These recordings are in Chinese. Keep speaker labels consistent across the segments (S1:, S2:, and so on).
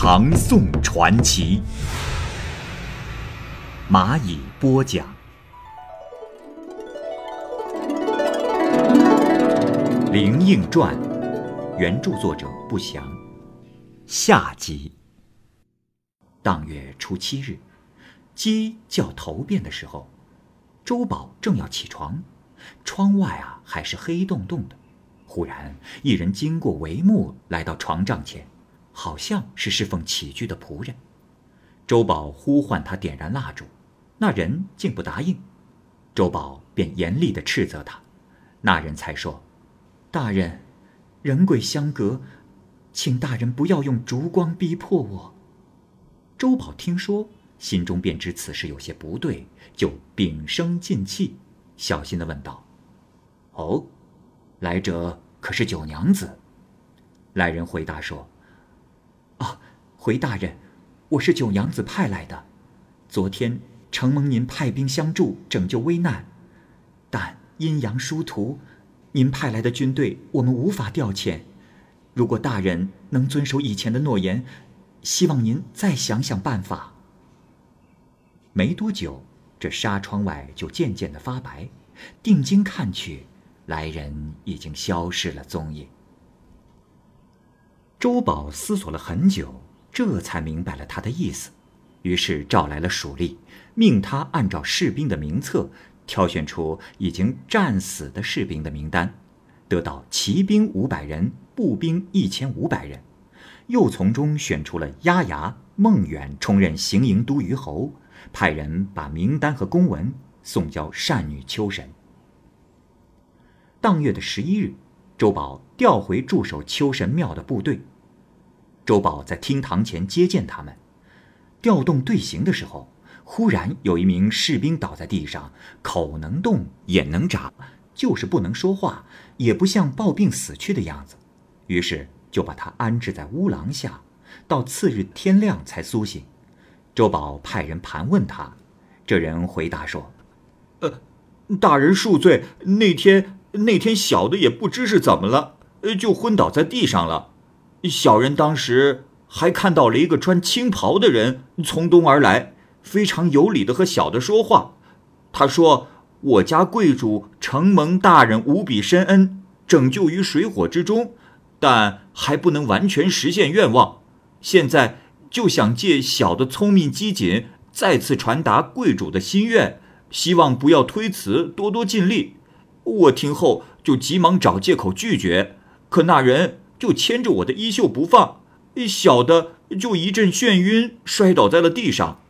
S1: 唐宋传奇》，蚂蚁播讲。《灵应传》原著作者不详，下集。当月初七日，鸡叫头遍的时候，周宝正要起床。窗外啊，还是黑洞洞的。忽然，一人经过帷幕，来到床帐前，好像是侍奉起居的仆人。周宝呼唤他点燃蜡烛，那人竟不答应。周宝便严厉地斥责他，那人才说：“大人，人鬼相隔，请大人不要用烛光逼迫我。”周宝听说，心中便知此事有些不对，就屏声静气。小心的问道：“哦，来者可是九娘子？”来人回答说：“，回大人，我是九娘子派来的。昨天承蒙您派兵相助，拯救危难，但阴阳殊途，您派来的军队我们无法调遣。如果大人能遵守以前的诺言，希望您再想想办法。”没多久。这纱窗外就渐渐的发白，定睛看去，来人已经消失了踪影。周宝思索了很久，这才明白了他的意思，于是召来了属吏，命他按照士兵的名册，挑选出已经战死的士兵的名单，得到骑兵五百人，步兵一千五百人，又从中选出了押牙、孟远充任行营都虞侯。派人把名单和公文送交善女秋神。当月的十一日，周宝调回驻守秋神庙的部队。周宝在厅堂前接见他们，调动队形的时候，忽然有一名士兵倒在地上，口能动，眼能眨，就是不能说话，也不像暴病死去的样子。于是就把他安置在屋廊下，到次日天亮才苏醒。周宝派人盘问他，这人回答说：“
S2: 呃，大人恕罪。那天那天小的也不知是怎么了，呃，就昏倒在地上了。小人当时还看到了一个穿青袍的人从东而来，非常有礼的和小的说话。他说：‘我家贵主承蒙大人无比深恩，拯救于水火之中，但还不能完全实现愿望。现在。’”就想借小的聪明机警，再次传达贵主的心愿，希望不要推辞，多多尽力。我听后就急忙找借口拒绝，可那人就牵着我的衣袖不放，小的就一阵眩晕，摔倒在了地上。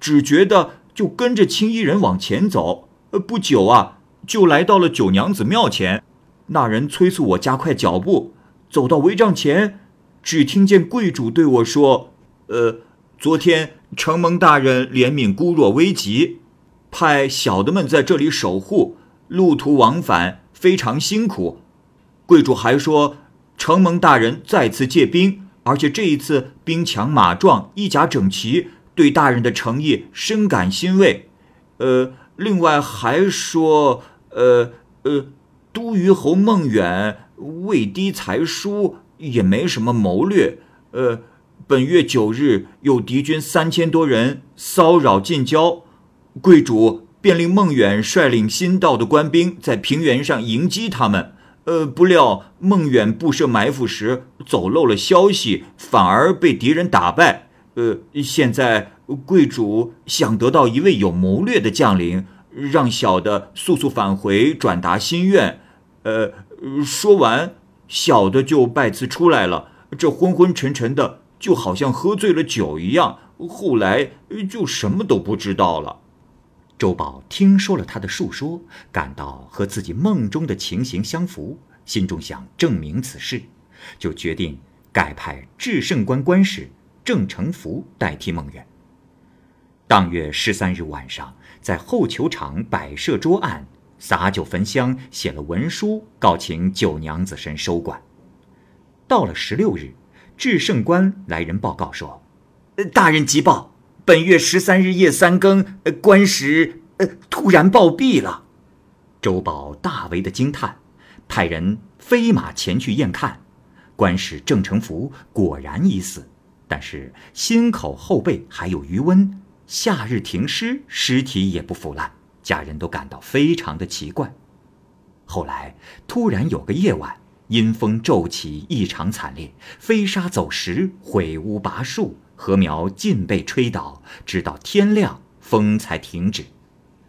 S2: 只觉得就跟着青衣人往前走，不久啊，就来到了九娘子庙前。那人催促我加快脚步，走到帷帐前，只听见贵主对我说。呃，昨天承蒙大人怜悯孤弱危急，派小的们在这里守护，路途往返非常辛苦。贵主还说，承蒙大人再次借兵，而且这一次兵强马壮，衣甲整齐，对大人的诚意深感欣慰。呃，另外还说，呃呃，都虞侯孟远位低才疏，也没什么谋略。呃。本月九日，有敌军三千多人骚扰近郊，贵主便令孟远率领新到的官兵在平原上迎击他们。呃，不料孟远布设埋伏时走漏了消息，反而被敌人打败。呃，现在贵主想得到一位有谋略的将领，让小的速速返回转达心愿。呃，说完，小的就拜辞出来了。这昏昏沉沉的。就好像喝醉了酒一样，后来就什么都不知道了。
S1: 周宝听说了他的述说，感到和自己梦中的情形相符，心中想证明此事，就决定改派至圣官官使郑成福代替孟远。当月十三日晚上，在后球场摆设桌案，洒酒焚香，写了文书，告请九娘子神收管。到了十六日，至圣官来人报告说：“
S2: 大人急报，本月十三日夜三更，呃官使呃突然暴毙了。”
S1: 周宝大为的惊叹，派人飞马前去验看，官使郑成福果然已死，但是心口后背还有余温，夏日停尸，尸体也不腐烂，家人都感到非常的奇怪。后来突然有个夜晚。阴风骤起，异常惨烈，飞沙走石，毁屋拔树，禾苗尽被吹倒，直到天亮，风才停止。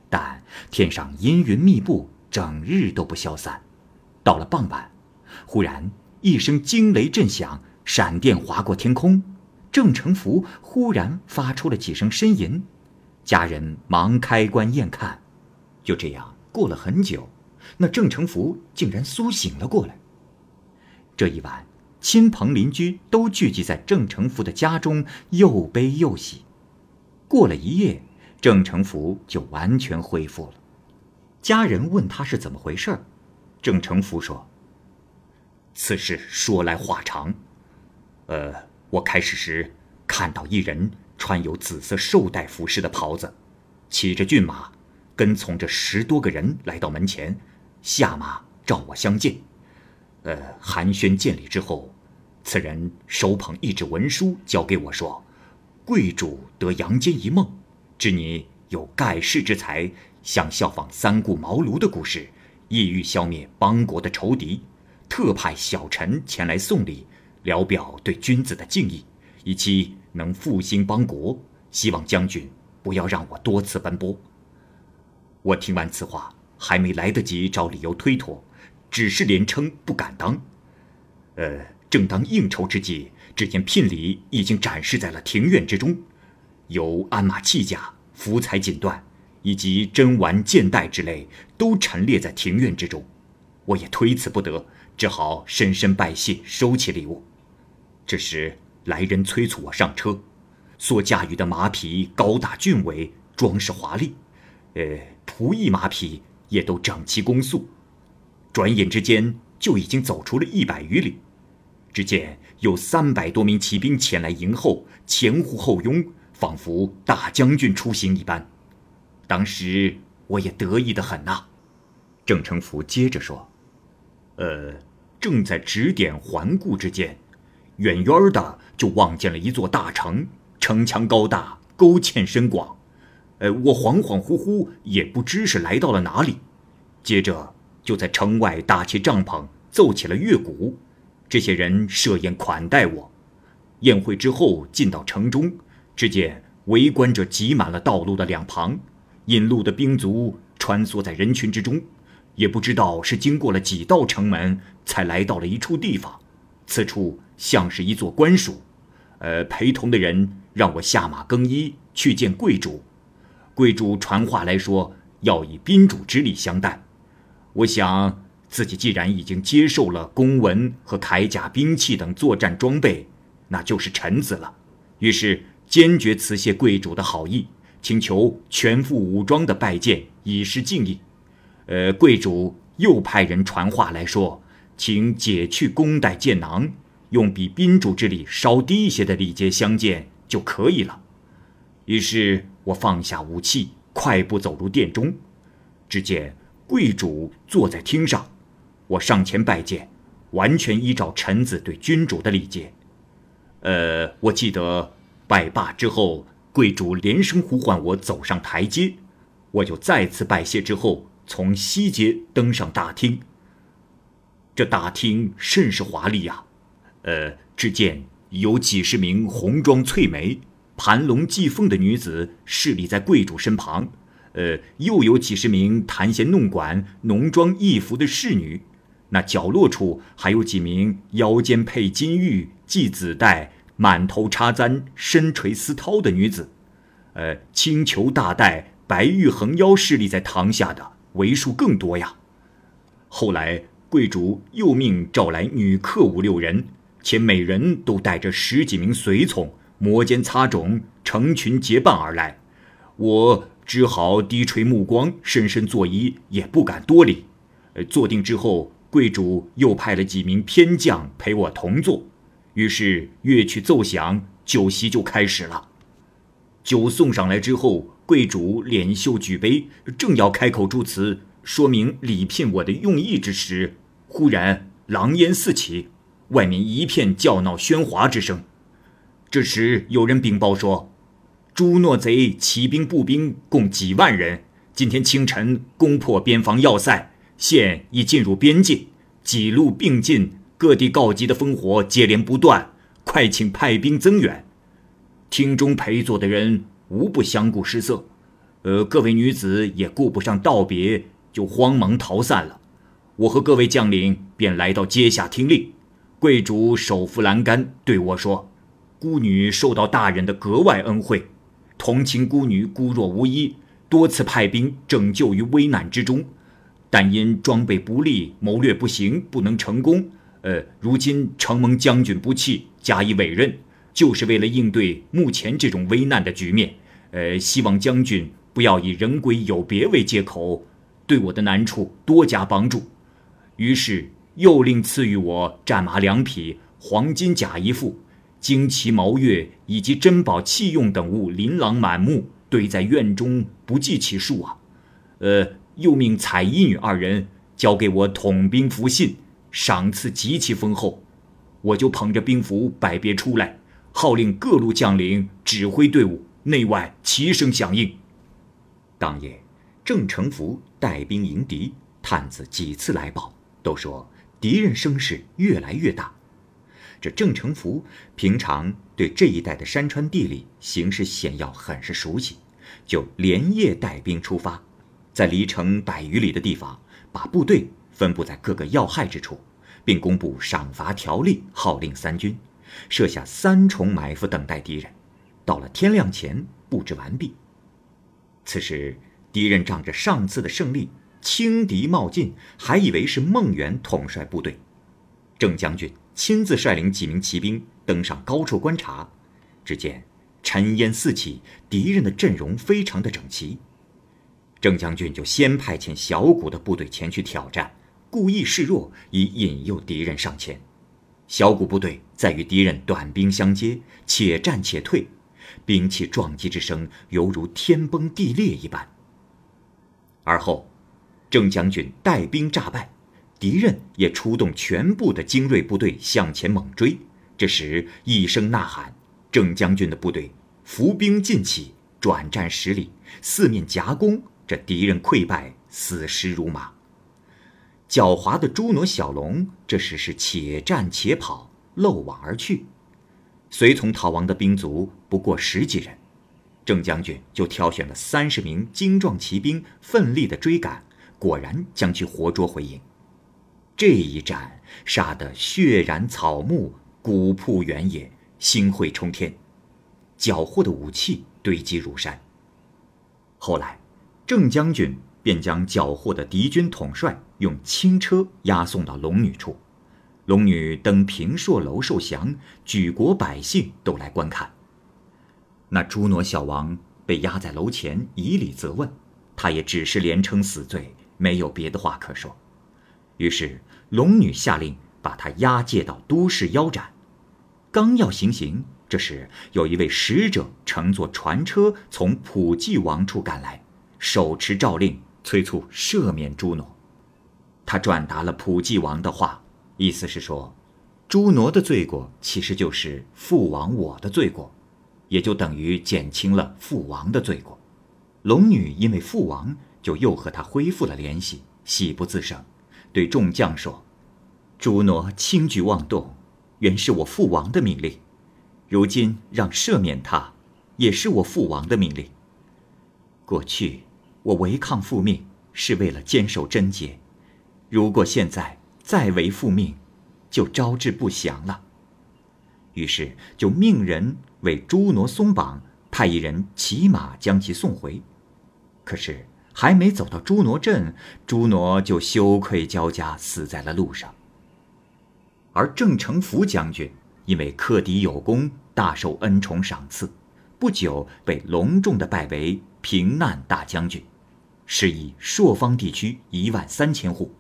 S1: 但天上阴云密布，整日都不消散。到了傍晚，忽然一声惊雷震响，闪电划过天空，郑成福忽然发出了几声呻吟，家人忙开棺验看，就这样过了很久，那郑成福竟然苏醒了过来。这一晚，亲朋邻居都聚集在郑成福的家中，又悲又喜。过了一夜，郑成福就完全恢复了。家人问他是怎么回事郑成福说：“
S2: 此事说来话长。呃，我开始时看到一人穿有紫色绶带服饰的袍子，骑着骏马，跟从着十多个人来到门前，下马照我相见。”呃，寒暄见礼之后，此人手捧一纸文书交给我说：“贵主得阳间一梦，知你有盖世之才，想效仿三顾茅庐的故事，意欲消灭邦国的仇敌，特派小臣前来送礼，聊表对君子的敬意，以期能复兴邦国。希望将军不要让我多次奔波。”我听完此话，还没来得及找理由推脱。只是连称不敢当，呃，正当应酬之际，只见聘礼已经展示在了庭院之中，有鞍马器甲、福彩锦缎，以及珍玩剑带之类，都陈列在庭院之中。我也推辞不得，只好深深拜谢，收起礼物。这时来人催促我上车，所驾驭的马匹高大俊伟，装饰华丽，呃，仆役马匹也都整齐恭肃。转眼之间，就已经走出了一百余里。只见有三百多名骑兵前来迎候，前呼后拥，仿佛大将军出行一般。当时我也得意的很呐。
S1: 郑成福接着说：“
S2: 呃，正在指点环顾之间，远远的就望见了一座大城，城墙高大，沟堑深广。呃，我恍恍惚惚，也不知是来到了哪里。接着。”就在城外搭起帐篷，奏起了乐鼓。这些人设宴款待我。宴会之后，进到城中，只见围观者挤满了道路的两旁，引路的兵卒穿梭在人群之中，也不知道是经过了几道城门，才来到了一处地方。此处像是一座官署。呃，陪同的人让我下马更衣，去见贵主。贵主传话来说，要以宾主之礼相待。我想，自己既然已经接受了公文和铠甲、兵器等作战装备，那就是臣子了。于是坚决辞谢贵主的好意，请求全副武装的拜见，以示敬意。呃，贵主又派人传话来说，请解去弓带箭囊，用比宾主之礼稍低一些的礼节相见就可以了。于是我放下武器，快步走入殿中，只见。贵主坐在厅上，我上前拜见，完全依照臣子对君主的礼节。呃，我记得拜罢之后，贵主连声呼唤我走上台阶，我就再次拜谢之后，从西阶登上大厅。这大厅甚是华丽呀，呃，只见有几十名红妆翠眉、盘龙系凤的女子侍立在贵主身旁。呃，又有几十名弹弦弄管、浓妆异服的侍女，那角落处还有几名腰间佩金玉、系紫带、满头插簪、身垂丝绦的女子，呃，青裘大带、白玉横腰侍立在堂下的为数更多呀。后来贵主又命召来女客五六人，且每人都带着十几名随从，摩肩擦踵，成群结伴而来。我只好低垂目光，深深作揖，也不敢多礼。呃坐定之后，贵主又派了几名偏将陪我同坐。于是乐曲奏响，酒席就开始了。酒送上来之后，贵主敛袖举杯，正要开口祝词，说明礼聘我的用意之时，忽然狼烟四起，外面一片叫闹喧哗之声。这时有人禀报说，朱诺贼骑兵步兵共几万人，今天清晨攻破边防要塞，现已进入边境，几路并进，各地告急的烽火接连不断，快请派兵增援。厅中陪坐的人无不相顾失色，呃，各位女子也顾不上道别，就慌忙逃散了。我和各位将领便来到阶下听令。贵主手扶栏杆对我说：“孤女受到大人的格外恩惠，同情孤女孤弱无依，多次派兵拯救于危难之中，但因装备不利，谋略不行，不能成功。呃，如今承蒙将军不弃，加以委任。”就是为了应对目前这种危难的局面，呃，希望将军不要以人鬼有别为借口，对我的难处多加帮助。于是又令赐予我战马两匹、黄金甲一副、旌旗毛钺以及珍宝器用等物，琳琅满目，堆在院中不计其数啊。呃，又命彩衣女二人交给我统兵符信，赏赐极其丰厚。我就捧着兵符摆别出来。号令各路将领指挥队伍，内外齐声响应。
S1: 当夜，郑成福带兵迎敌，探子几次来报，都说敌人声势越来越大。这郑成福平常对这一带的山川地理、形势险要很是熟悉，就连夜带兵出发，在离城百余里的地方，把部队分布在各个要害之处，并公布赏罚条例，号令三军。设下三重埋伏，等待敌人。到了天亮前布置完毕。此时，敌人仗着上次的胜利，轻敌冒进，还以为是孟元统帅部队。郑将军亲自率领几名骑兵登上高处观察，只见尘烟四起，敌人的阵容非常的整齐。郑将军就先派遣小股的部队前去挑战，故意示弱，以引诱敌人上前。小股部队在与敌人短兵相接，且战且退，兵器撞击之声犹如天崩地裂一般。而后，郑将军带兵诈败，敌人也出动全部的精锐部队向前猛追。这时一声呐喊，郑将军的部队伏兵进起，转战十里，四面夹攻，这敌人溃败，死尸如麻。狡猾的朱挪小龙这时是且战且跑，漏网而去。随从逃亡的兵卒不过十几人，郑将军就挑选了三十名精壮骑兵，奋力的追赶，果然将其活捉回营。这一战杀得血染草木，古铺原野，星会冲天，缴获的武器堆积如山。后来，郑将军。便将缴获的敌军统帅用轻车押送到龙女处，龙女登平朔楼受降，举国百姓都来观看。那朱挪小王被押在楼前，以礼责问，他也只是连称死罪，没有别的话可说。于是龙女下令把他押解到都市腰斩。刚要行刑，这时有一位使者乘坐船车从普济王处赶来，手持诏令。催促赦免朱挪，他转达了普济王的话，意思是说，朱挪的罪过其实就是父王我的罪过，也就等于减轻了父王的罪过。龙女因为父王，就又和他恢复了联系，喜不自胜，对众将说：“朱挪轻举妄动，原是我父王的命令，如今让赦免他，也是我父王的命令。过去。”我违抗父命是为了坚守贞洁，如果现在再违父命，就招致不祥了。于是就命人为朱挪松绑，派一人骑马将其送回。可是还没走到朱挪镇，朱挪就羞愧交加，死在了路上。而郑成福将军因为克敌有功，大受恩宠赏赐，不久被隆重的拜为平难大将军，是以朔方地区一万三千户，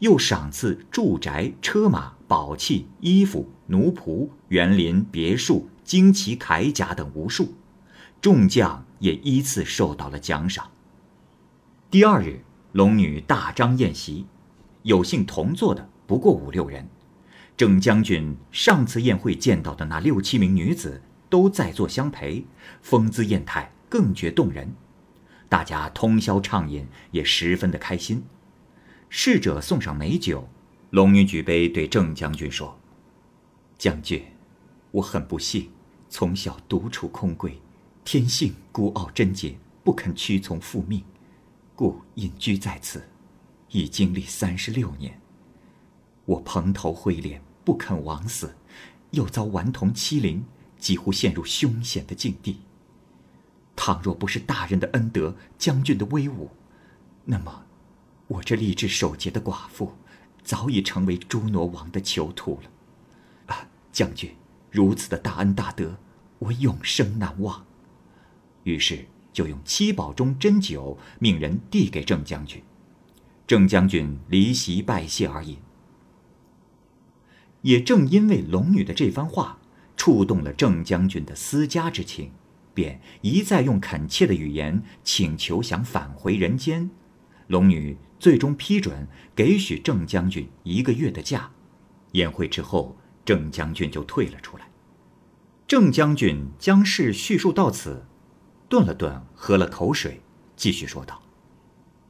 S1: 又赏赐住宅、车马、宝器、衣服、奴仆、园林、别墅、旌旗、铠甲等无数，众将也依次受到了奖赏。第二日，龙女大张宴席，有幸同坐的不过五六人。郑将军上次宴会见到的那六七名女子都在座相陪，风姿艳态更觉动人。大家通宵畅饮，也十分的开心。侍者送上美酒，龙女举杯对郑将军说：“将军，我很不幸，从小独处空闺，天性孤傲贞洁，不肯屈从父命，故隐居在此，已经历三十六年。我蓬头灰脸。”不肯枉死，又遭顽童欺凌，几乎陷入凶险的境地。倘若不是大人的恩德，将军的威武，那么，我这立志守节的寡妇，早已成为朱挪王的囚徒了。啊，将军，如此的大恩大德，我永生难忘。于是就用七宝中珍酒，命人递给郑将军。郑将军离席拜谢而饮。也正因为龙女的这番话，触动了郑将军的私家之情，便一再用恳切的语言请求想返回人间。龙女最终批准给许郑将军一个月的假。宴会之后，郑将军就退了出来。郑将军将事叙述到此，顿了顿，喝了口水，继续说道：“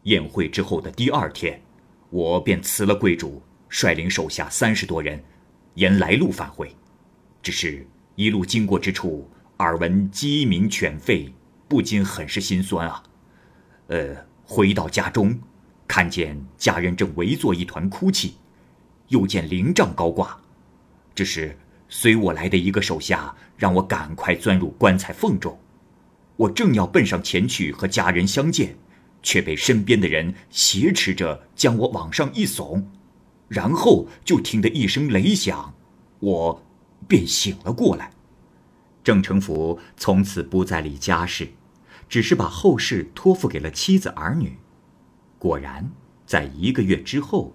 S1: 宴会之后的第二天，我便辞了贵主，率领手下三十多人。”沿来路返回，只是一路经过之处，耳闻鸡鸣犬吠，不禁很是心酸啊。呃，回到家中，看见家人正围坐一团哭泣，又见灵帐高挂，这时随我来的一个手下让我赶快钻入棺材缝中，我正要奔上前去和家人相见，却被身边的人挟持着将我往上一耸。然后就听得一声雷响，我便醒了过来。郑成福从此不再理家事，只是把后事托付给了妻子儿女。果然，在一个月之后，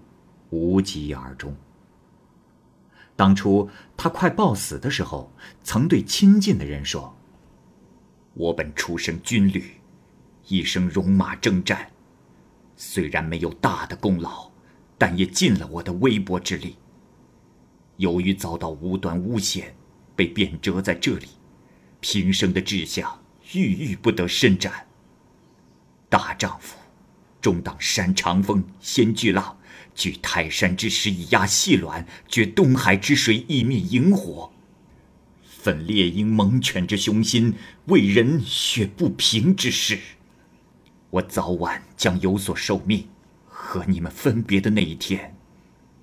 S1: 无疾而终。当初他快暴死的时候，曾对亲近的人说：“我本出身军旅，一生戎马征战，虽然没有大的功劳。”但也尽了我的微薄之力。由于遭到无端诬陷，被贬谪在这里，平生的志向郁郁不得伸展。大丈夫，终当山长风，掀巨浪；举泰山之石以压细卵，决东海之水以灭萤火。奋猎鹰猛犬之雄心，为人血不平之事。我早晚将有所受命。和你们分别的那一天，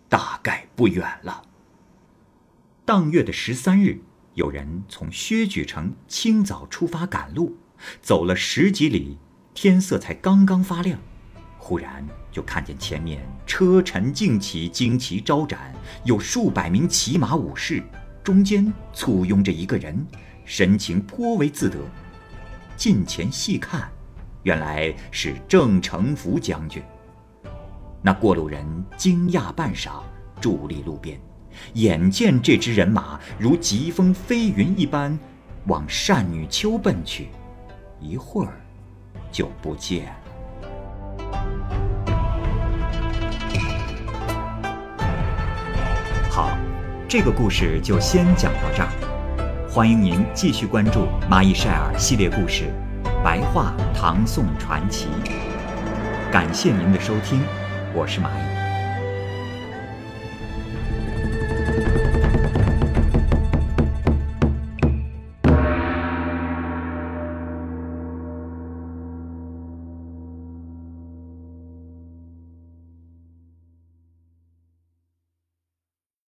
S1: 大概不远了。当月的十三日，有人从薛举城清早出发赶路，走了十几里，天色才刚刚发亮，忽然就看见前面车尘竞起，旌旗招展，有数百名骑马武士，中间簇拥着一个人，神情颇为自得。近前细看，原来是郑成福将军。那过路人惊讶半晌，伫立路边，眼见这支人马如疾风飞云一般，往善女丘奔去，一会儿就不见了。好，这个故事就先讲到这儿，欢迎您继续关注《蚂蚁晒尔》系列故事《白话唐宋传奇》，感谢您的收听。我是蚂蚁。